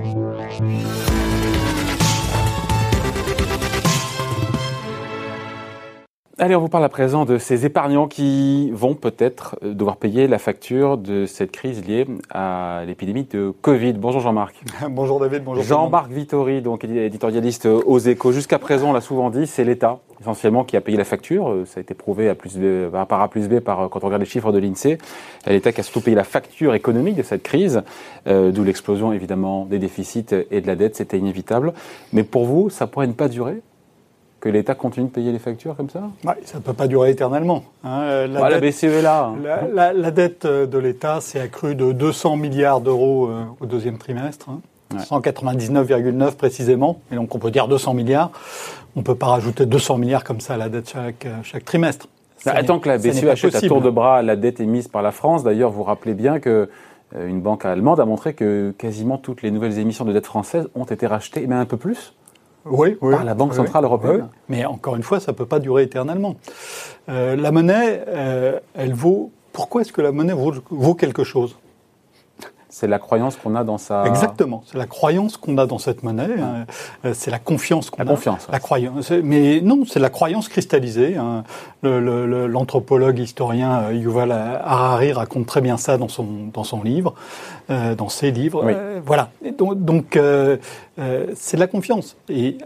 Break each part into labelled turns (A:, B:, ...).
A: Thank you. Allez, on vous parle à présent de ces épargnants qui vont peut-être euh, devoir payer la facture de cette crise liée à l'épidémie de Covid. Bonjour Jean-Marc.
B: bonjour David, bonjour.
A: Jean-Marc Vittori, donc éditorialiste aux échos. Jusqu'à présent, on l'a souvent dit, c'est l'État essentiellement qui a payé la facture. Euh, ça a été prouvé à plus par A plus B par, euh, quand on regarde les chiffres de l'INSEE. L'État qui a surtout payé la facture économique de cette crise, d'où l'explosion évidemment des déficits et de la dette, c'était inévitable. Mais pour vous, ça pourrait ne pas durer? Que l'État continue de payer les factures comme ça?
B: Ça ne peut pas durer éternellement.
A: Hein. La, la, BCE est là.
B: La, dette de l'État s'est accrue de 200 milliards d'euros euh, au deuxième trimestre. 199,9 hein. précisément, et donc on peut dire 200 milliards. On ne peut pas rajouter 200 milliards comme ça à la dette chaque, euh, chaque trimestre.
A: Attends que la BCE achète à tour de bras la dette émise par la France. D'ailleurs, vous rappelez bien que euh, une banque allemande a montré que quasiment toutes les nouvelles émissions de dette française ont été rachetées, et même un peu plus,
B: oui, oui,
A: par la Banque Centrale Européenne.
B: Mais encore une fois, ça ne peut pas durer éternellement. Euh, la monnaie, euh, elle vaut. Pourquoi est-ce que la monnaie vaut quelque chose?
A: C'est la croyance qu'on a dans sa.
B: Exactement. C'est la croyance qu'on a dans cette monnaie. Hein. Euh, c'est la confiance qu'on a.
A: La confiance.
B: La croyance. Mais non, c'est la croyance cristallisée. Hein. L'anthropologue historien euh, Yuval Harari raconte très bien ça dans son dans son livre, euh, dans ses livres. voilà. donc, donc c'est la confiance. Et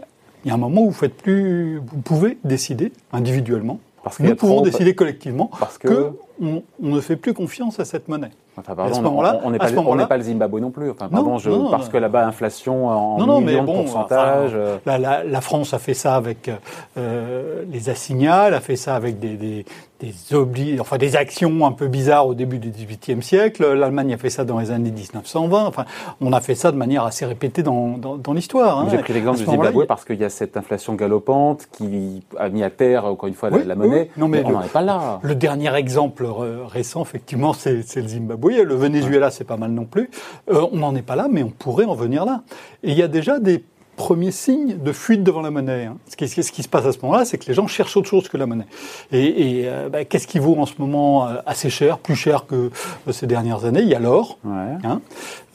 B: il y a un moment où vous faites plus, vous pouvez décider individuellement. Parce nous pouvons décider collectivement parce que, on ne fait plus confiance à cette monnaie.
A: Enfin, pardon, on n'est pas, pas, le Zimbabwe non plus. Enfin, pardon, je, parce que là-bas, inflation en non, non, millions mais bon, de pourcentage. Euh.
B: la, la, France a fait ça avec euh, les assignats, a fait ça avec des, des, des, obli enfin, des actions un peu bizarres au début du XVIIIe siècle. L'Allemagne a fait ça dans les années 1920. Enfin, on a fait ça de manière assez répétée dans, dans, dans l'histoire.
A: Hein. J'ai pris l'exemple du Zimbabwe parce qu'il y a cette inflation galopante qui a mis à terre, encore une fois, la, monnaie. Non, mais, on n'en est pas là.
B: Le dernier exemple récent, effectivement, c'est le Zimbabwe le Venezuela, c'est pas mal non plus. Euh, on n'en est pas là, mais on pourrait en venir là. Et il y a déjà des premiers signes de fuite devant la monnaie. Hein. Ce, qui, ce, qui, se passe à ce moment-là, c'est que les gens cherchent autre chose que la monnaie. Et, euh, bah, qu'est-ce qui vaut en ce moment euh, assez cher, plus cher que ces dernières années? Il y a l'or, hein.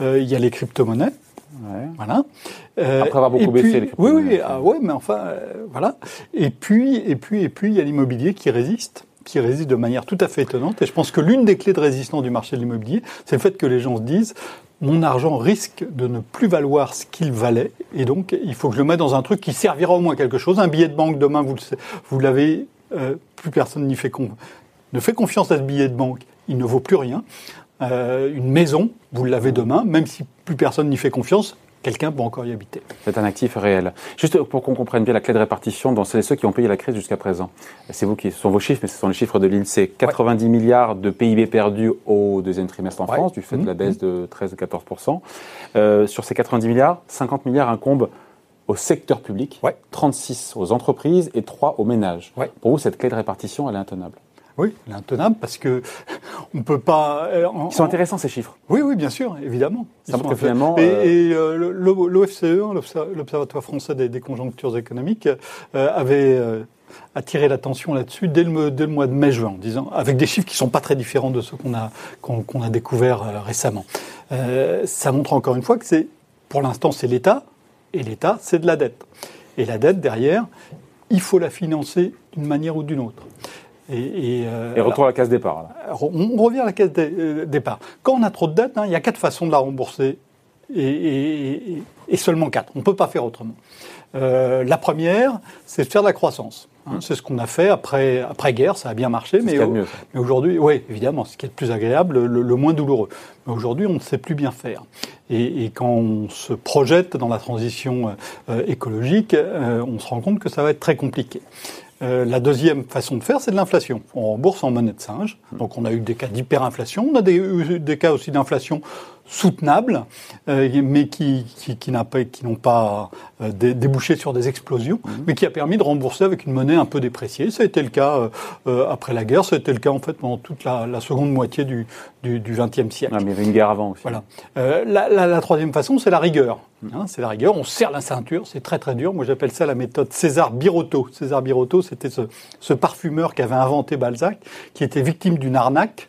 B: il y a les crypto-monnaies. Voilà.
A: Après avoir beaucoup baissé les
B: Oui, oui, ah, ouais, mais enfin, voilà. Et puis, et puis, et puis, il y a l'immobilier qui résiste qui résiste de manière tout à fait étonnante. Et je pense que l'une des clés de résistance du marché de l'immobilier, c'est le fait que les gens se disent mon argent risque de ne plus valoir ce qu'il valait, et donc il faut que je le mette dans un truc qui servira au moins quelque chose. Un billet de banque demain, vous, l'avez, euh, plus personne n'y fait ne fait confiance à ce billet de banque, il ne vaut plus rien. Euh, une maison, vous l'avez demain, même si plus personne n'y fait confiance, quelqu'un peut encore y habiter.
A: C'est un actif réel. Juste pour qu'on comprenne bien la clé de répartition dans ceux qui ont payé la crise jusqu'à présent. C'est vous qui, ce sont vos chiffres, mais ce sont les chiffres de l'INSEE. 90 milliards de PIB perdus au deuxième trimestre en France, du fait de la mmh. baisse de 13-14%. Euh, sur ces 90 milliards, 50 milliards incombent au secteur public, 36 aux entreprises et 3 aux ménages. Pour vous, cette clé de répartition, elle est intenable
B: oui, elle est intenable parce que on peut pas.
A: Euh, Ils sont intéressants ces chiffres.
B: Oui, oui, bien sûr, évidemment.
A: Ils sont finalement,
B: et, euh, et l'OFCE, hein, l'Observatoire français des, conjonctures économiques, euh, avait attiré l'attention là-dessus dès le, dès le, mois de mai-juin, en disant avec des chiffres qui sont pas très différents de ceux qu'on a qu'on a découvert récemment. ça montre encore une fois que c'est, pour l'instant, c'est l'État et l'État, c'est de la dette. Et la dette derrière, il faut la financer d'une manière ou d'une autre.
A: Et, euh, et retour à la case départ.
B: On revient à la case euh, départ. Quand on a trop de dettes, hein, il y a quatre façons de la rembourser et, et seulement quatre. On ne peut pas faire autrement. Euh, la première, c'est de faire de la croissance. Hein. c'est ce qu'on a fait après, après guerre, ça a bien marché, mais, mais aujourd'hui, oui, évidemment, ce qui est le plus agréable, le, moins douloureux. Mais aujourd'hui, on ne sait plus bien faire. Et, et, quand on se projette dans la transition euh, écologique, on se rend compte que ça va être très compliqué. Euh, la deuxième façon de faire, c'est de l'inflation. On rembourse en monnaie de singe. Donc on a eu des cas d'hyperinflation, on a des, eu des cas aussi d'inflation soutenables, euh, mais qui, qui, qui n'ont pas, qui pas euh, débouché sur des explosions, mhm. mais qui a permis de rembourser avec une monnaie un peu dépréciée. Ça a été le cas euh, après la guerre, ça a été le cas en fait pendant toute la, la seconde moitié du XXe du, siècle.
A: Ah, mais il y avait une guerre avant aussi.
B: Voilà. La, la, la, troisième façon, c'est la rigueur. Hein, c'est la rigueur. On serre la ceinture, c'est très très dur. Moi, j'appelle ça la méthode César Birotteau. César Birotteau, c'était ce, ce, parfumeur qui avait inventé Balzac, qui était victime d'une arnaque,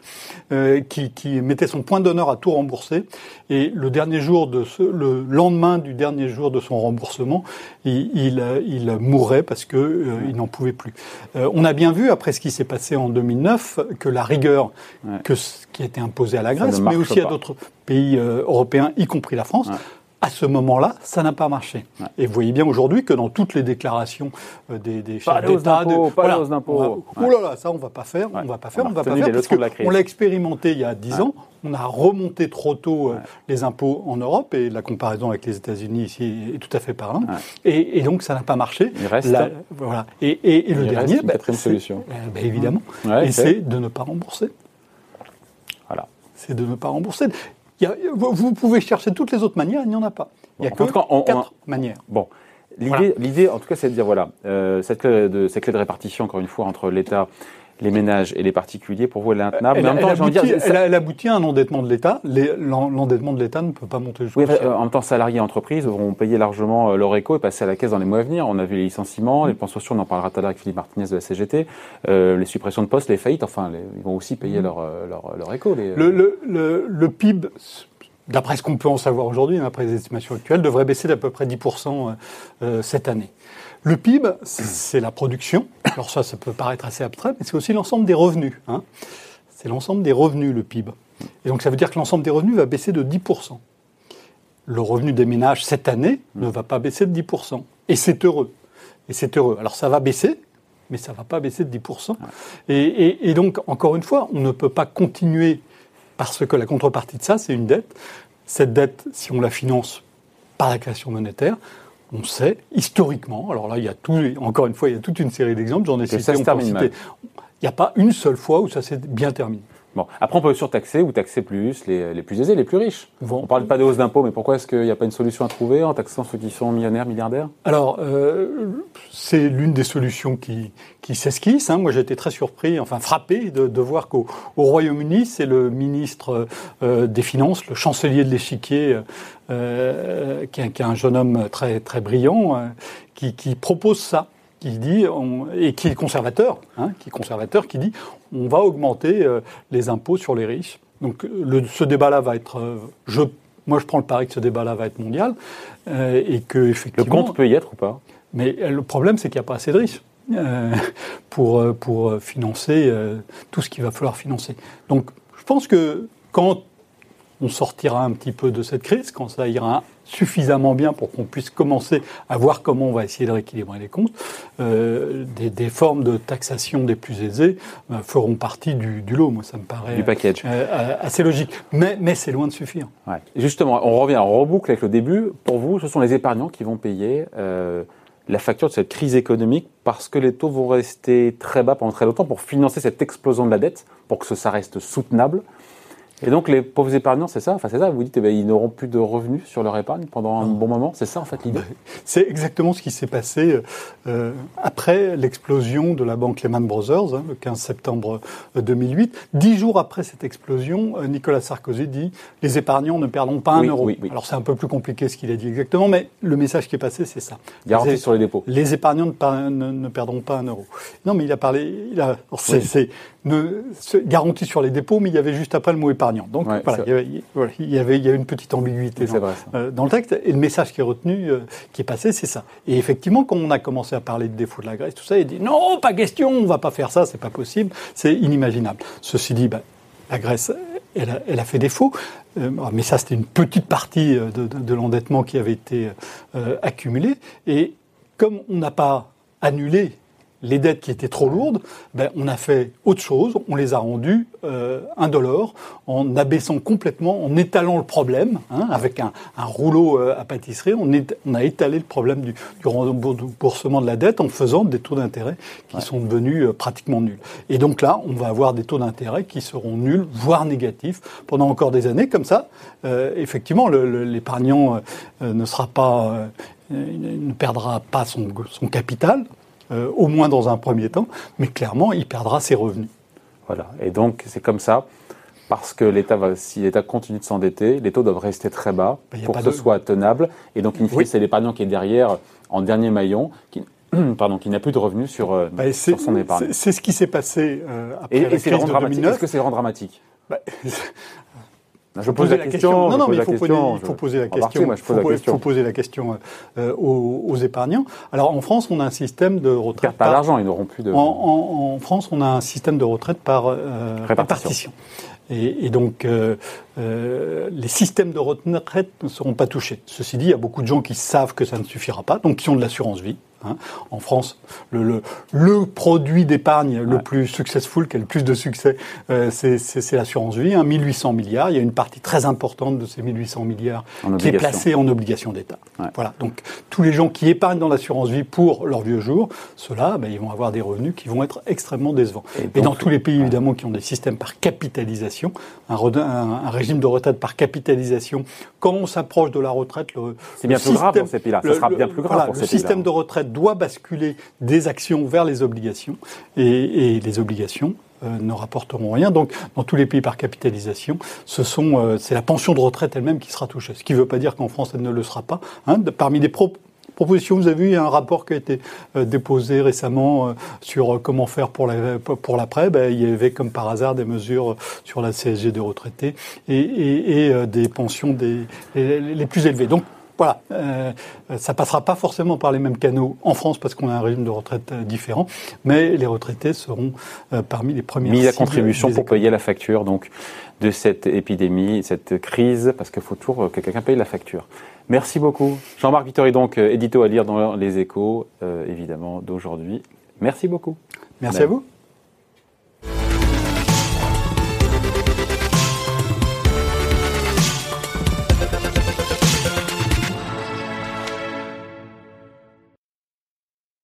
B: qui, qui mettait son point d'honneur à tout rembourser Et le dernier jour de ce, le lendemain du dernier jour de son remboursement, il, il, il mourrait parce que euh, il n'en pouvait plus. Euh, on a bien vu après ce qui s'est passé en 2009 que la rigueur que, qui a été imposée à la Grèce, mais aussi à d'autres pays euh, européens, y compris la France, à ce moment-là, ça n'a pas marché. Et vous voyez bien aujourd'hui que dans toutes les déclarations euh, des, des chefs d'État,
A: de, pas voilà, d'impôts.
B: Oh là là, ça on va pas faire, on va pas faire, on, va pas faire, parce qu'on l'a expérimenté il y a dix ans. On a remonté trop tôt euh, les impôts en Europe et la comparaison avec les États-Unis ici est tout à fait parlante. Et, et, donc ça n'a pas marché.
A: Il reste.
B: voilà. Et, et, et le dernier,
A: reste une bah, solution.
B: Bah, évidemment. et c'est de ne pas rembourser. Voilà. C'est de ne pas rembourser vous pouvez chercher toutes les autres manières, il n'y en a pas. Il n'y a que quatre manières.
A: Bon. L'idée, en tout cas, c'est de dire voilà, euh, cette, clé de, cette clé de répartition, encore une fois, entre l'État les ménages et les particuliers, pour vous, elle est intenable.
B: Elle, mais en même temps, aboutit, dire, elle, aboutit à un endettement de l'État. L'endettement de l'État ne peut pas monter jusqu'au
A: oui, En même temps, salariés et entreprises vont payer largement euh, leur éco et passer à la caisse dans les mois à venir. On a vu les licenciements, les pensions sociaux, on en parlera tout à l'heure avec Philippe Martinez de la CGT, euh, les suppressions de postes, les faillites, enfin, ils vont aussi payer leur, euh, leur, leur, éco. Les,
B: le, le, le, le PIB d'après ce qu'on peut en savoir aujourd'hui, d'après les estimations actuelles, devrait baisser d'à peu près 10% cette année. Le PIB, c'est la production. Alors ça, ça peut paraître assez abstrait, mais c'est aussi l'ensemble des revenus. Hein. C'est l'ensemble des revenus, le PIB. Et donc ça veut dire que l'ensemble des revenus va baisser de 10%. Le revenu des ménages cette année ne va pas baisser de 10%. Et c'est heureux. Et c'est heureux. Alors ça va baisser, mais ça ne va pas baisser de 10%. Et, et donc, encore une fois, on ne peut pas continuer parce que la contrepartie de ça, c'est une dette. Cette dette, si on la finance par la création monétaire, on sait historiquement, alors là, il y a tout, encore une fois, il y a toute une série d'exemples, j'en ai cité, on peut citer. Il n'y a pas une seule fois où ça s'est bien terminé.
A: Bon, après on peut surtaxer ou taxer plus les, les plus aisés, les plus riches. On ne parle pas de hausse d'impôts, mais pourquoi est-ce qu'il n'y a pas une solution à trouver en taxant ceux qui sont millionnaires, milliardaires?
B: Alors, euh, c'est l'une des solutions qui, qui s'esquisse. Hein. Moi, j'ai été très surpris, enfin frappé de, de voir qu'au Royaume-Uni, c'est le ministre euh, des Finances, le chancelier de l'échiquier, euh, qui, est un jeune homme très, très brillant, euh, qui, qui propose ça qui dit, et qui est conservateur, hein, qui est conservateur, qui dit on va augmenter euh, les impôts sur les riches. Donc le, ce débat-là va être, euh, je, moi je prends le pari que ce débat-là va être mondial et que effectivement.
A: Le compte peut y être ou pas?
B: Mais le problème c'est qu'il n'y a pas assez de riches. pour, pour financer tout ce qu'il va falloir financer. Donc je pense que quand on sortira un petit peu de cette crise, quand ça ira suffisamment bien pour qu'on puisse commencer à voir comment on va essayer de rééquilibrer les comptes, euh, des, des, formes de taxation des plus aisés euh, feront partie du, du, lot. Moi, ça me paraît
A: du package.
B: Euh, assez logique. Mais, mais c'est loin de suffire.
A: Ouais. Justement, on revient, on reboucle avec le début. Pour vous, ce sont les épargnants qui vont payer euh, la facture de cette crise économique parce que les taux vont rester très bas pendant très longtemps pour financer cette explosion de la dette, pour que ça reste soutenable. Et donc les pauvres épargnants, c'est ça? Enfin c'est ça, vous dites, eh ben, ils n'auront plus de revenus sur leur épargne pendant un bon moment, c'est ça en fait l'idée?
B: C'est exactement ce qui s'est passé euh, après l'explosion de la banque Lehman Brothers, hein, le 15 septembre 2008. Euh, Dix jours après cette explosion, euh, Nicolas Sarkozy dit, les épargnants ne perdront pas un euro. Alors c'est un peu plus compliqué ce qu'il a dit exactement, mais le message qui est passé, c'est ça.
A: Garantie sur les dépôts.
B: Les épargnants ne, ne, perdront pas un euro. Non mais il a parlé, il a, c'est garantie sur les dépôts, mais il y avait juste après le mot Donc voilà, il y, avait, il y, avait, il y a une petite ambiguïté dans, vrai, euh, dans, le texte. Et le message qui est retenu, euh, qui est passé, c'est ça. Et effectivement, quand on a commencé à parler de défaut de la Grèce, tout ça, il dit non, pas question, on va pas faire ça, c'est pas possible, c'est inimaginable. Ceci dit, ben, la Grèce, elle a, elle a fait défaut. Euh, mais ça, c'était une petite partie de, de, de l'endettement qui avait été accumulé. Et comme on n'a pas annulé les dettes qui étaient trop lourdes, ben, on a fait autre chose, on les a rendues euh, indolores, en abaissant complètement, en étalant le problème, hein, avec un, un, rouleau euh, à pâtisserie, on, est, on, a étalé le problème du, du, remboursement de la dette en faisant des taux d'intérêt qui sont devenus euh, pratiquement nuls. Et donc là, on va avoir des taux d'intérêt qui seront nuls, voire négatifs, pendant encore des années. Comme ça, euh, effectivement, l'épargnant euh, ne sera pas, ne perdra pas son, son capital, euh, au moins dans un premier temps, mais clairement, il perdra ses revenus.
A: Voilà. Et donc, c'est comme ça, parce que l'État va, si l'État continue de s'endetter, les taux doivent rester très bas ben, pour que ce soit tenable. Et donc, in fine, c'est l'épargnant qui est derrière, en dernier maillon, qui, pardon, qui n'a plus de revenus sur, euh, ben, sur son épargne.
B: C'est ce qui s'est passé euh, après
A: et,
B: la crise de 2009.
A: Est-ce que c'est vraiment dramatique?
B: Ben,
A: Je pose la question.
B: Non, non, mais il
A: faut,
B: poser la question. Il faut poser la question aux, épargnants. Alors en France, on a un système de retraite.
A: Pas d'argent, ils n'auront plus de.
B: En, France, on a un système de retraite par répartition. Et, donc, euh, euh, les systèmes de retraite ne seront pas touchés. Ceci dit, il y a beaucoup de gens qui savent que ça ne suffira pas, donc qui ont de l'assurance vie. Hein. En France, le, le, le produit d'épargne le plus successful, qui a le plus de succès, euh, c'est l'assurance vie, hein, 1800 milliards. Il y a une partie très importante de ces 1800 milliards qui est placée en obligation d'État. Voilà. Donc tous les gens qui épargnent dans l'assurance vie pour leur vieux jour, ceux-là, ben, ils vont avoir des revenus qui vont être extrêmement décevants. Et, dans tous les pays évidemment qui ont des systèmes par capitalisation, un, un, régime de retraite par capitalisation, quand on s'approche de la retraite,
A: c'est bien plus grave pour ces pays-là. Ça sera bien plus grave pour
B: ces pays-là. Le système de retraite doit basculer des actions vers les obligations et, les obligations euh, ne rapporteront rien. Donc, dans tous les pays par capitalisation, euh, c'est la pension de retraite elle-même qui sera touchée. Ce qui ne veut pas dire qu'en France, elle ne le sera pas. Hein. parmi les propositions, vous avez vu, il y a un rapport qui a été euh, déposé récemment sur comment faire pour l'après. Ben, il y avait comme par hasard des mesures sur la CSG des retraités et, des pensions des, les plus élevées. Donc, voilà, euh, ça passera pas forcément par les mêmes canaux en France parce qu'on a un régime de retraite euh, différent, mais les retraités seront euh, parmi les premiers.
A: Mis à contribution pour payer la facture donc de cette épidémie, cette crise, parce qu'il faut toujours que quelqu'un paye la facture. Merci beaucoup, Jean-Marc Vittori, donc édito à lire dans les Échos, évidemment d'aujourd'hui. Merci beaucoup.
B: Merci à vous.